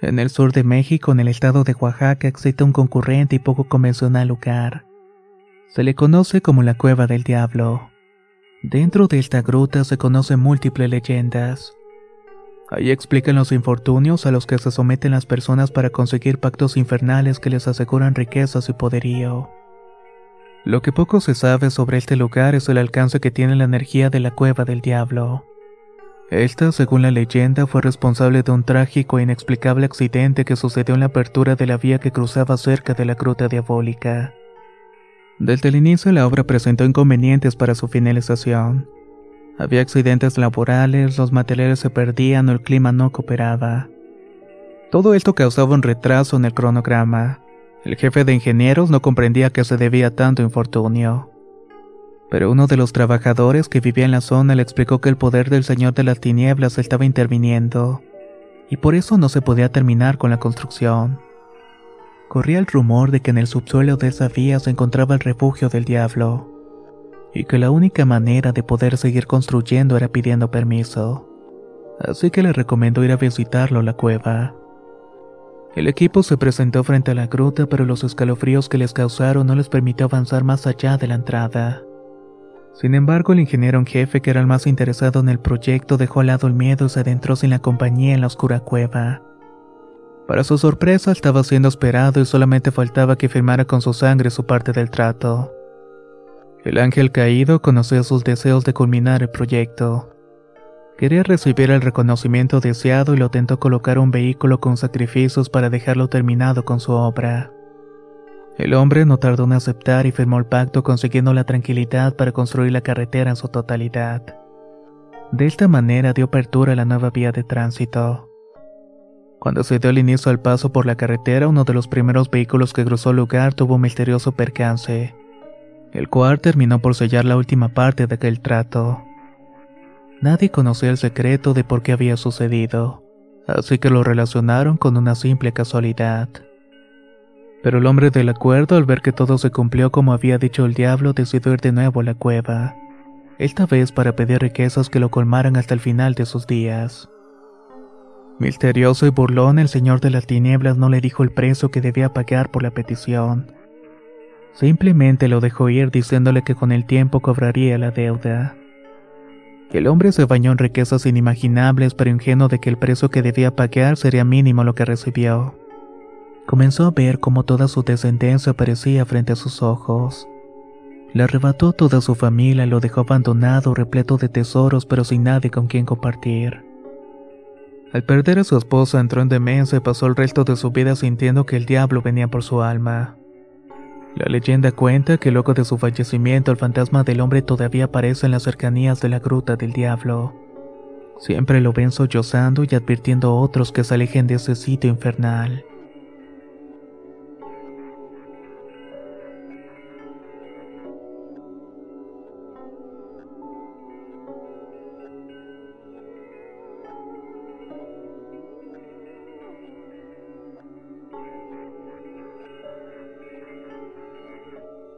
En el sur de México, en el estado de Oaxaca, existe un concurrente y poco convencional lugar. Se le conoce como la Cueva del Diablo. Dentro de esta gruta se conocen múltiples leyendas. Ahí explican los infortunios a los que se someten las personas para conseguir pactos infernales que les aseguran riquezas y poderío. Lo que poco se sabe sobre este lugar es el alcance que tiene la energía de la Cueva del Diablo. Esta, según la leyenda, fue responsable de un trágico e inexplicable accidente que sucedió en la apertura de la vía que cruzaba cerca de la Gruta Diabólica. Desde el inicio la obra presentó inconvenientes para su finalización. Había accidentes laborales, los materiales se perdían o el clima no cooperaba. Todo esto causaba un retraso en el cronograma. El jefe de ingenieros no comprendía a qué se debía tanto infortunio pero uno de los trabajadores que vivía en la zona le explicó que el poder del Señor de las Tinieblas estaba interviniendo, y por eso no se podía terminar con la construcción. Corría el rumor de que en el subsuelo de esa vía se encontraba el refugio del diablo, y que la única manera de poder seguir construyendo era pidiendo permiso. Así que le recomendó ir a visitarlo la cueva. El equipo se presentó frente a la gruta, pero los escalofríos que les causaron no les permitió avanzar más allá de la entrada. Sin embargo, el ingeniero en jefe, que era el más interesado en el proyecto, dejó al lado el miedo y se adentró sin la compañía en la oscura cueva. Para su sorpresa, estaba siendo esperado y solamente faltaba que firmara con su sangre su parte del trato. El ángel caído conocía sus deseos de culminar el proyecto. Quería recibir el reconocimiento deseado y lo tentó colocar un vehículo con sacrificios para dejarlo terminado con su obra. El hombre no tardó en aceptar y firmó el pacto consiguiendo la tranquilidad para construir la carretera en su totalidad. De esta manera dio apertura a la nueva vía de tránsito. Cuando se dio el inicio al paso por la carretera, uno de los primeros vehículos que cruzó el lugar tuvo un misterioso percance, el cual terminó por sellar la última parte de aquel trato. Nadie conocía el secreto de por qué había sucedido, así que lo relacionaron con una simple casualidad. Pero el hombre del acuerdo, al ver que todo se cumplió como había dicho el diablo, decidió ir de nuevo a la cueva, esta vez para pedir riquezas que lo colmaran hasta el final de sus días. Misterioso y burlón, el señor de las tinieblas no le dijo el precio que debía pagar por la petición. Simplemente lo dejó ir diciéndole que con el tiempo cobraría la deuda. El hombre se bañó en riquezas inimaginables, pero ingenuo de que el precio que debía pagar sería mínimo lo que recibió comenzó a ver cómo toda su descendencia aparecía frente a sus ojos. Le arrebató toda su familia y lo dejó abandonado, repleto de tesoros, pero sin nadie con quien compartir. Al perder a su esposa entró en demencia y pasó el resto de su vida sintiendo que el diablo venía por su alma. La leyenda cuenta que luego de su fallecimiento el fantasma del hombre todavía aparece en las cercanías de la gruta del diablo. Siempre lo ven sollozando y advirtiendo a otros que se alejen de ese sitio infernal.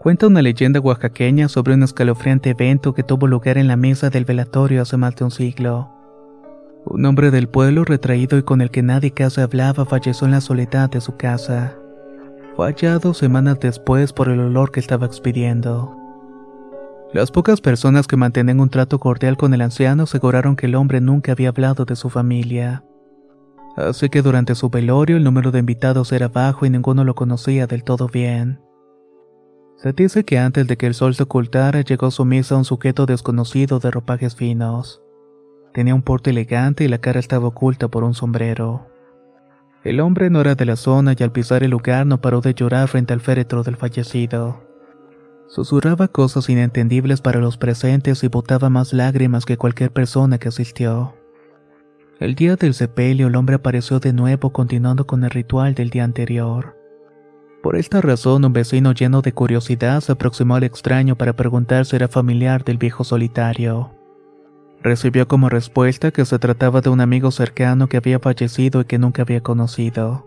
Cuenta una leyenda oaxaqueña sobre un escalofriante evento que tuvo lugar en la mesa del velatorio hace más de un siglo. Un hombre del pueblo retraído y con el que nadie casi hablaba falleció en la soledad de su casa. Fue hallado semanas después por el olor que estaba expidiendo. Las pocas personas que mantenían un trato cordial con el anciano aseguraron que el hombre nunca había hablado de su familia. Así que durante su velorio el número de invitados era bajo y ninguno lo conocía del todo bien. Se dice que antes de que el sol se ocultara llegó a su mesa un sujeto desconocido de ropajes finos. Tenía un porte elegante y la cara estaba oculta por un sombrero. El hombre no era de la zona y al pisar el lugar no paró de llorar frente al féretro del fallecido. Susurraba cosas inentendibles para los presentes y botaba más lágrimas que cualquier persona que asistió. El día del sepelio el hombre apareció de nuevo continuando con el ritual del día anterior. Por esta razón un vecino lleno de curiosidad se aproximó al extraño para preguntar si era familiar del viejo solitario. Recibió como respuesta que se trataba de un amigo cercano que había fallecido y que nunca había conocido.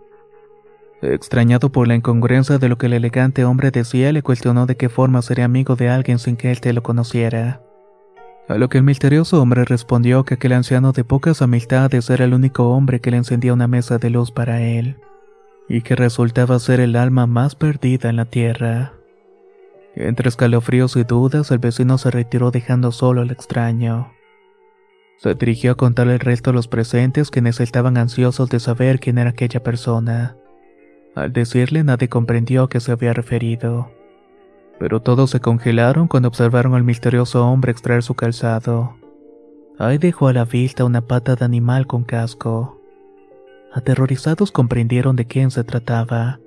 Extrañado por la incongruencia de lo que el elegante hombre decía, le cuestionó de qué forma sería amigo de alguien sin que él te lo conociera. A lo que el misterioso hombre respondió que aquel anciano de pocas amistades era el único hombre que le encendía una mesa de luz para él, y que resultaba ser el alma más perdida en la tierra. Entre escalofríos y dudas, el vecino se retiró dejando solo al extraño. Se dirigió a contarle el resto a los presentes quienes estaban ansiosos de saber quién era aquella persona. Al decirle nadie comprendió a qué se había referido. Pero todos se congelaron cuando observaron al misterioso hombre extraer su calzado. Ahí dejó a la vista una pata de animal con casco. Aterrorizados comprendieron de quién se trataba.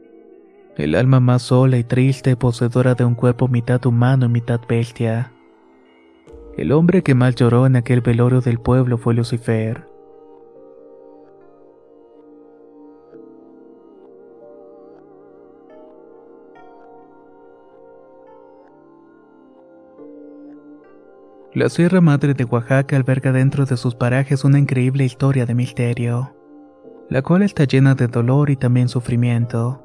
El alma más sola y triste, poseedora de un cuerpo mitad humano y mitad bestia. El hombre que más lloró en aquel velorio del pueblo fue Lucifer. La Sierra Madre de Oaxaca alberga dentro de sus parajes una increíble historia de misterio, la cual está llena de dolor y también sufrimiento.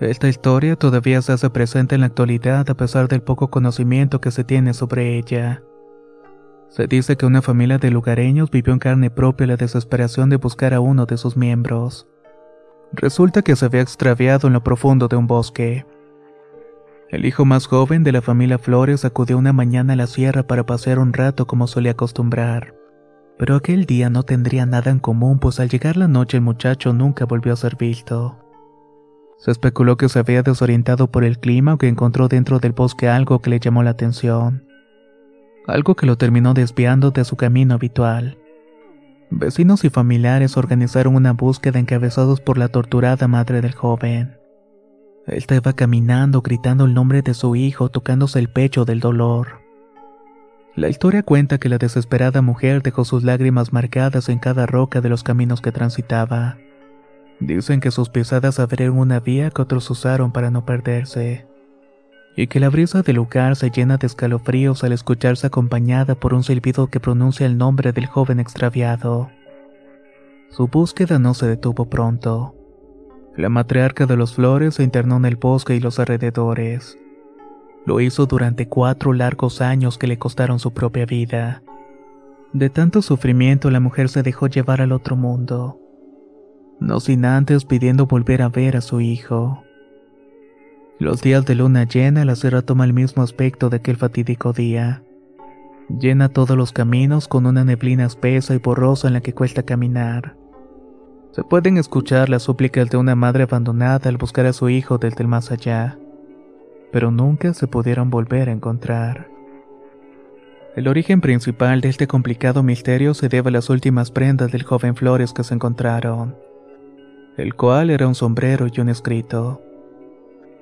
Esta historia todavía se hace presente en la actualidad a pesar del poco conocimiento que se tiene sobre ella. Se dice que una familia de lugareños vivió en carne propia la desesperación de buscar a uno de sus miembros. Resulta que se había extraviado en lo profundo de un bosque. El hijo más joven de la familia Flores acudió una mañana a la sierra para pasear un rato como solía acostumbrar. Pero aquel día no tendría nada en común, pues al llegar la noche el muchacho nunca volvió a ser visto. Se especuló que se había desorientado por el clima o que encontró dentro del bosque algo que le llamó la atención. Algo que lo terminó desviando de su camino habitual. Vecinos y familiares organizaron una búsqueda encabezados por la torturada madre del joven. Estaba caminando gritando el nombre de su hijo, tocándose el pecho del dolor. La historia cuenta que la desesperada mujer dejó sus lágrimas marcadas en cada roca de los caminos que transitaba. Dicen que sus pisadas abrieron una vía que otros usaron para no perderse. Y que la brisa del lugar se llena de escalofríos al escucharse acompañada por un silbido que pronuncia el nombre del joven extraviado. Su búsqueda no se detuvo pronto. La matriarca de los flores se internó en el bosque y los alrededores. Lo hizo durante cuatro largos años que le costaron su propia vida. De tanto sufrimiento la mujer se dejó llevar al otro mundo, no sin antes pidiendo volver a ver a su hijo. Los días de luna llena la sierra toma el mismo aspecto de aquel fatídico día. Llena todos los caminos con una neblina espesa y borrosa en la que cuesta caminar. Se pueden escuchar las súplicas de una madre abandonada al buscar a su hijo desde el más allá, pero nunca se pudieron volver a encontrar. El origen principal de este complicado misterio se debe a las últimas prendas del joven Flores que se encontraron, el cual era un sombrero y un escrito.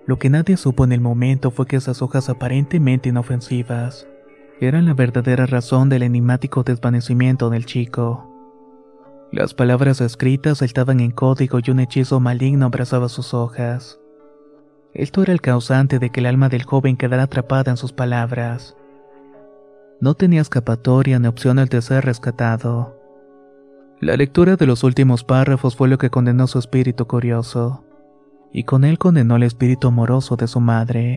Lo que nadie supo en el momento fue que esas hojas aparentemente inofensivas eran la verdadera razón del enigmático desvanecimiento del chico. Las palabras escritas estaban en código y un hechizo maligno abrazaba sus hojas. Esto era el causante de que el alma del joven quedara atrapada en sus palabras. No tenía escapatoria ni opción de ser rescatado. La lectura de los últimos párrafos fue lo que condenó su espíritu curioso, y con él condenó el espíritu amoroso de su madre.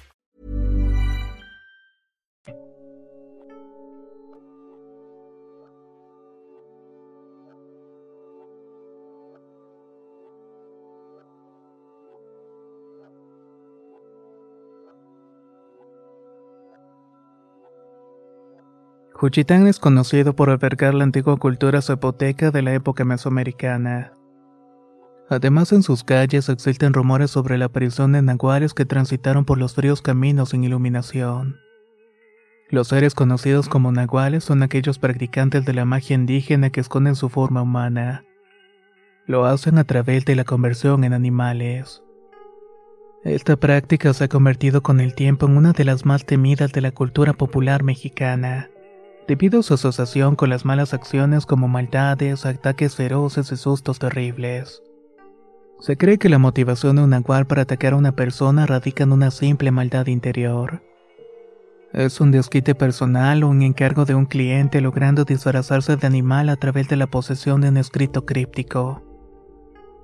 Juchitán es conocido por albergar la antigua cultura zapoteca de la época mesoamericana. Además, en sus calles existen rumores sobre la aparición de nahuales que transitaron por los fríos caminos sin iluminación. Los seres conocidos como nahuales son aquellos practicantes de la magia indígena que esconden su forma humana. Lo hacen a través de la conversión en animales. Esta práctica se ha convertido con el tiempo en una de las más temidas de la cultura popular mexicana debido a su asociación con las malas acciones como maldades, ataques feroces y sustos terribles. Se cree que la motivación de un nahual para atacar a una persona radica en una simple maldad interior. Es un desquite personal o un encargo de un cliente logrando disfrazarse de animal a través de la posesión de un escrito críptico.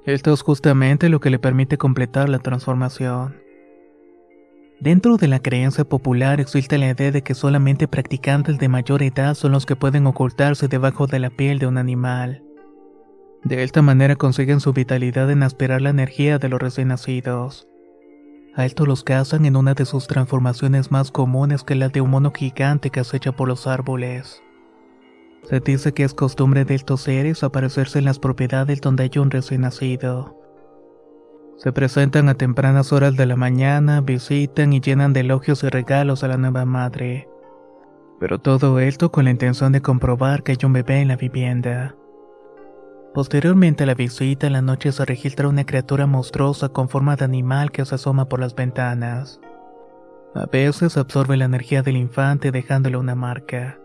Esto es justamente lo que le permite completar la transformación. Dentro de la creencia popular existe la idea de que solamente practicantes de mayor edad son los que pueden ocultarse debajo de la piel de un animal. De esta manera consiguen su vitalidad en aspirar la energía de los recién nacidos. A esto los cazan en una de sus transformaciones más comunes que la de un mono gigante que acecha por los árboles. Se dice que es costumbre de estos seres aparecerse en las propiedades donde hay un recién nacido. Se presentan a tempranas horas de la mañana, visitan y llenan de elogios y regalos a la nueva madre. Pero todo esto con la intención de comprobar que hay un bebé en la vivienda. Posteriormente a la visita, en la noche se registra una criatura monstruosa con forma de animal que se asoma por las ventanas. A veces absorbe la energía del infante dejándole una marca.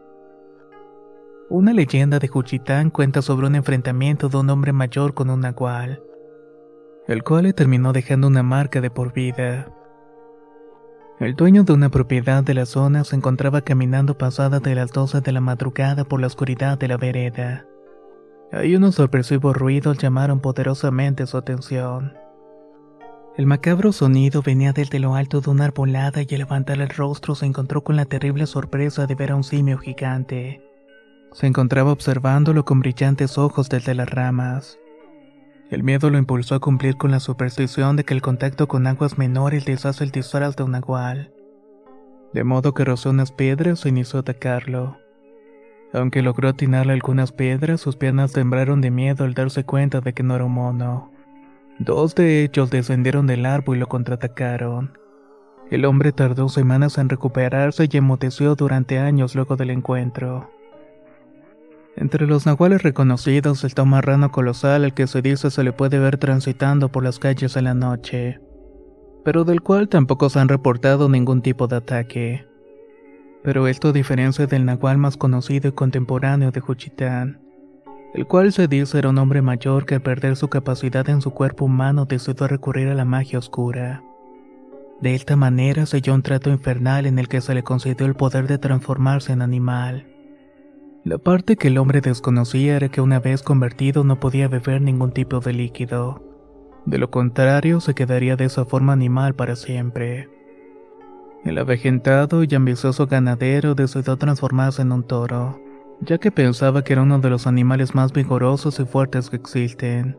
Una leyenda de Juchitán cuenta sobre un enfrentamiento de un hombre mayor con un nahual el cual le terminó dejando una marca de por vida. El dueño de una propiedad de la zona se encontraba caminando pasada de las 12 de la madrugada por la oscuridad de la vereda. Ahí unos sorpresivos ruidos llamaron poderosamente su atención. El macabro sonido venía desde lo alto de una arbolada y al levantar el rostro se encontró con la terrible sorpresa de ver a un simio gigante. Se encontraba observándolo con brillantes ojos desde las ramas. El miedo lo impulsó a cumplir con la superstición de que el contacto con aguas menores les hace el disfraz de un nahual. De modo que rozó unas piedras e inició a atacarlo. Aunque logró atinarle algunas piedras, sus piernas temblaron de miedo al darse cuenta de que no era un mono. Dos de ellos descendieron del árbol y lo contraatacaron. El hombre tardó semanas en recuperarse y emudeció durante años luego del encuentro. Entre los nahuales reconocidos está un colosal al que se dice se le puede ver transitando por las calles en la noche, pero del cual tampoco se han reportado ningún tipo de ataque. Pero esto a diferencia del nahual más conocido y contemporáneo de Juchitán, el cual se dice era un hombre mayor que al perder su capacidad en su cuerpo humano decidió recurrir a la magia oscura. De esta manera selló un trato infernal en el que se le concedió el poder de transformarse en animal. La parte que el hombre desconocía era que una vez convertido no podía beber ningún tipo de líquido. De lo contrario, se quedaría de esa forma animal para siempre. El avejentado y ambicioso ganadero decidió transformarse en un toro, ya que pensaba que era uno de los animales más vigorosos y fuertes que existen.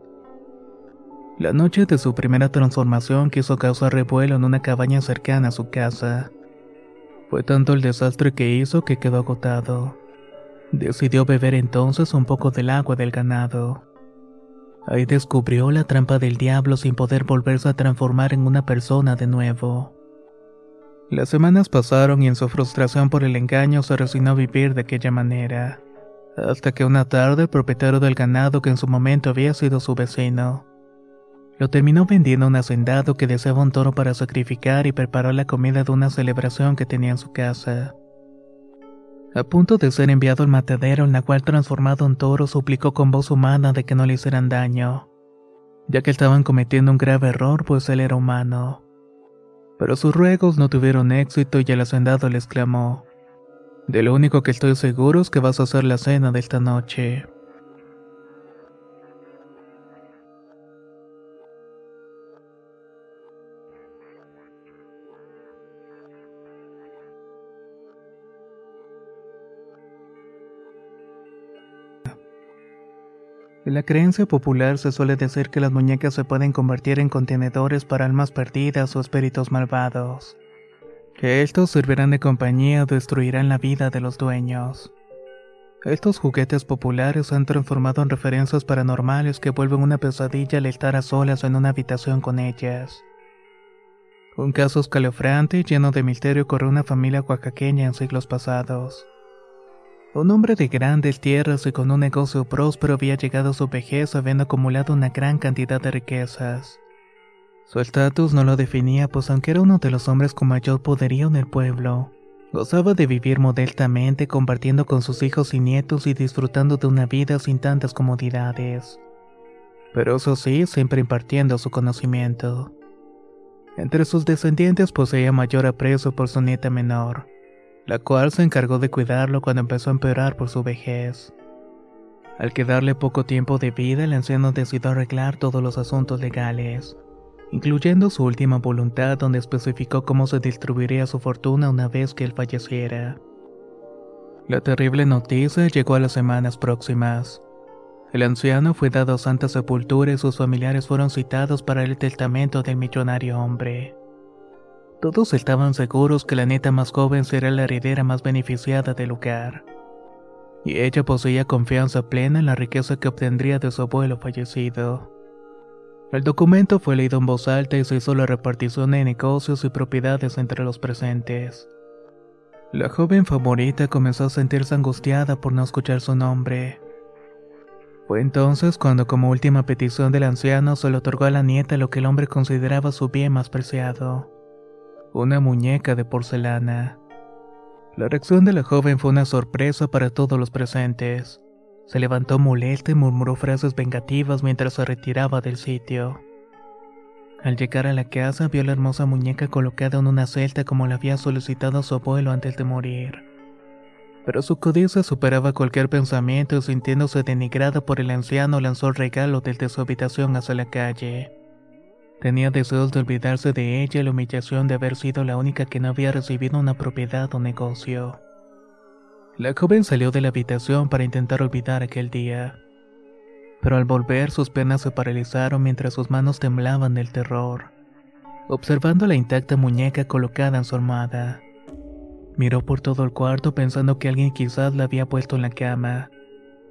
La noche de su primera transformación quiso causar revuelo en una cabaña cercana a su casa. Fue tanto el desastre que hizo que quedó agotado. Decidió beber entonces un poco del agua del ganado. Ahí descubrió la trampa del diablo sin poder volverse a transformar en una persona de nuevo. Las semanas pasaron y en su frustración por el engaño se resignó a vivir de aquella manera. Hasta que una tarde el propietario del ganado que en su momento había sido su vecino, lo terminó vendiendo a un hacendado que deseaba un toro para sacrificar y preparar la comida de una celebración que tenía en su casa. A punto de ser enviado al matadero, el nahual transformado en toro suplicó con voz humana de que no le hicieran daño, ya que estaban cometiendo un grave error pues él era humano. Pero sus ruegos no tuvieron éxito y el hacendado le exclamó, De lo único que estoy seguro es que vas a hacer la cena de esta noche. La creencia popular se suele decir que las muñecas se pueden convertir en contenedores para almas perdidas o espíritus malvados. Que estos servirán de compañía o destruirán la vida de los dueños. Estos juguetes populares se han transformado en referencias paranormales que vuelven una pesadilla al estar a solas en una habitación con ellas. Un caso escalofriante lleno de misterio corrió una familia oaxaqueña en siglos pasados. Un hombre de grandes tierras y con un negocio próspero había llegado a su vejez habiendo acumulado una gran cantidad de riquezas. Su estatus no lo definía, pues aunque era uno de los hombres con mayor poderío en el pueblo, gozaba de vivir modestamente compartiendo con sus hijos y nietos y disfrutando de una vida sin tantas comodidades. Pero eso sí, siempre impartiendo su conocimiento. Entre sus descendientes poseía mayor aprecio por su nieta menor la cual se encargó de cuidarlo cuando empezó a empeorar por su vejez. Al quedarle poco tiempo de vida, el anciano decidió arreglar todos los asuntos legales, incluyendo su última voluntad donde especificó cómo se distribuiría su fortuna una vez que él falleciera. La terrible noticia llegó a las semanas próximas. El anciano fue dado a santa sepultura y sus familiares fueron citados para el testamento del millonario hombre. Todos estaban seguros que la neta más joven será la heredera más beneficiada del lugar. Y ella poseía confianza plena en la riqueza que obtendría de su abuelo fallecido. El documento fue leído en voz alta y se hizo la repartición de negocios y propiedades entre los presentes. La joven favorita comenzó a sentirse angustiada por no escuchar su nombre. Fue entonces cuando como última petición del anciano se le otorgó a la nieta lo que el hombre consideraba su bien más preciado una muñeca de porcelana. La reacción de la joven fue una sorpresa para todos los presentes. Se levantó molesta y murmuró frases vengativas mientras se retiraba del sitio. Al llegar a la casa vio la hermosa muñeca colocada en una celda como la había solicitado su abuelo antes de morir. Pero su codicia superaba cualquier pensamiento y sintiéndose denigrada por el anciano lanzó el regalo desde su habitación hacia la calle. Tenía deseos de olvidarse de ella y la humillación de haber sido la única que no había recibido una propiedad o negocio. La joven salió de la habitación para intentar olvidar aquel día. Pero al volver sus penas se paralizaron mientras sus manos temblaban del terror, observando la intacta muñeca colocada en su almohada. Miró por todo el cuarto pensando que alguien quizás la había puesto en la cama,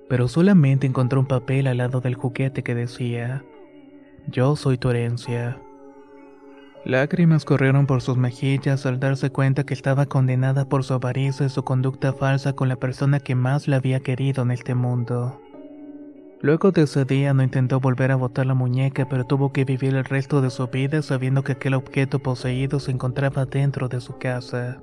pero solamente encontró un papel al lado del juguete que decía, yo soy tu herencia. Lágrimas corrieron por sus mejillas al darse cuenta que estaba condenada por su avaricia y su conducta falsa con la persona que más la había querido en este mundo. Luego de ese día no intentó volver a botar la muñeca, pero tuvo que vivir el resto de su vida sabiendo que aquel objeto poseído se encontraba dentro de su casa.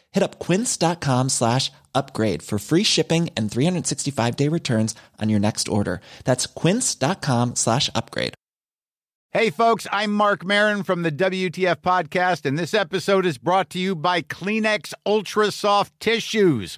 Hit up quince.com slash upgrade for free shipping and 365-day returns on your next order. That's quince.com slash upgrade. Hey, folks, I'm Mark Marin from the WTF Podcast, and this episode is brought to you by Kleenex Ultra Soft Tissues,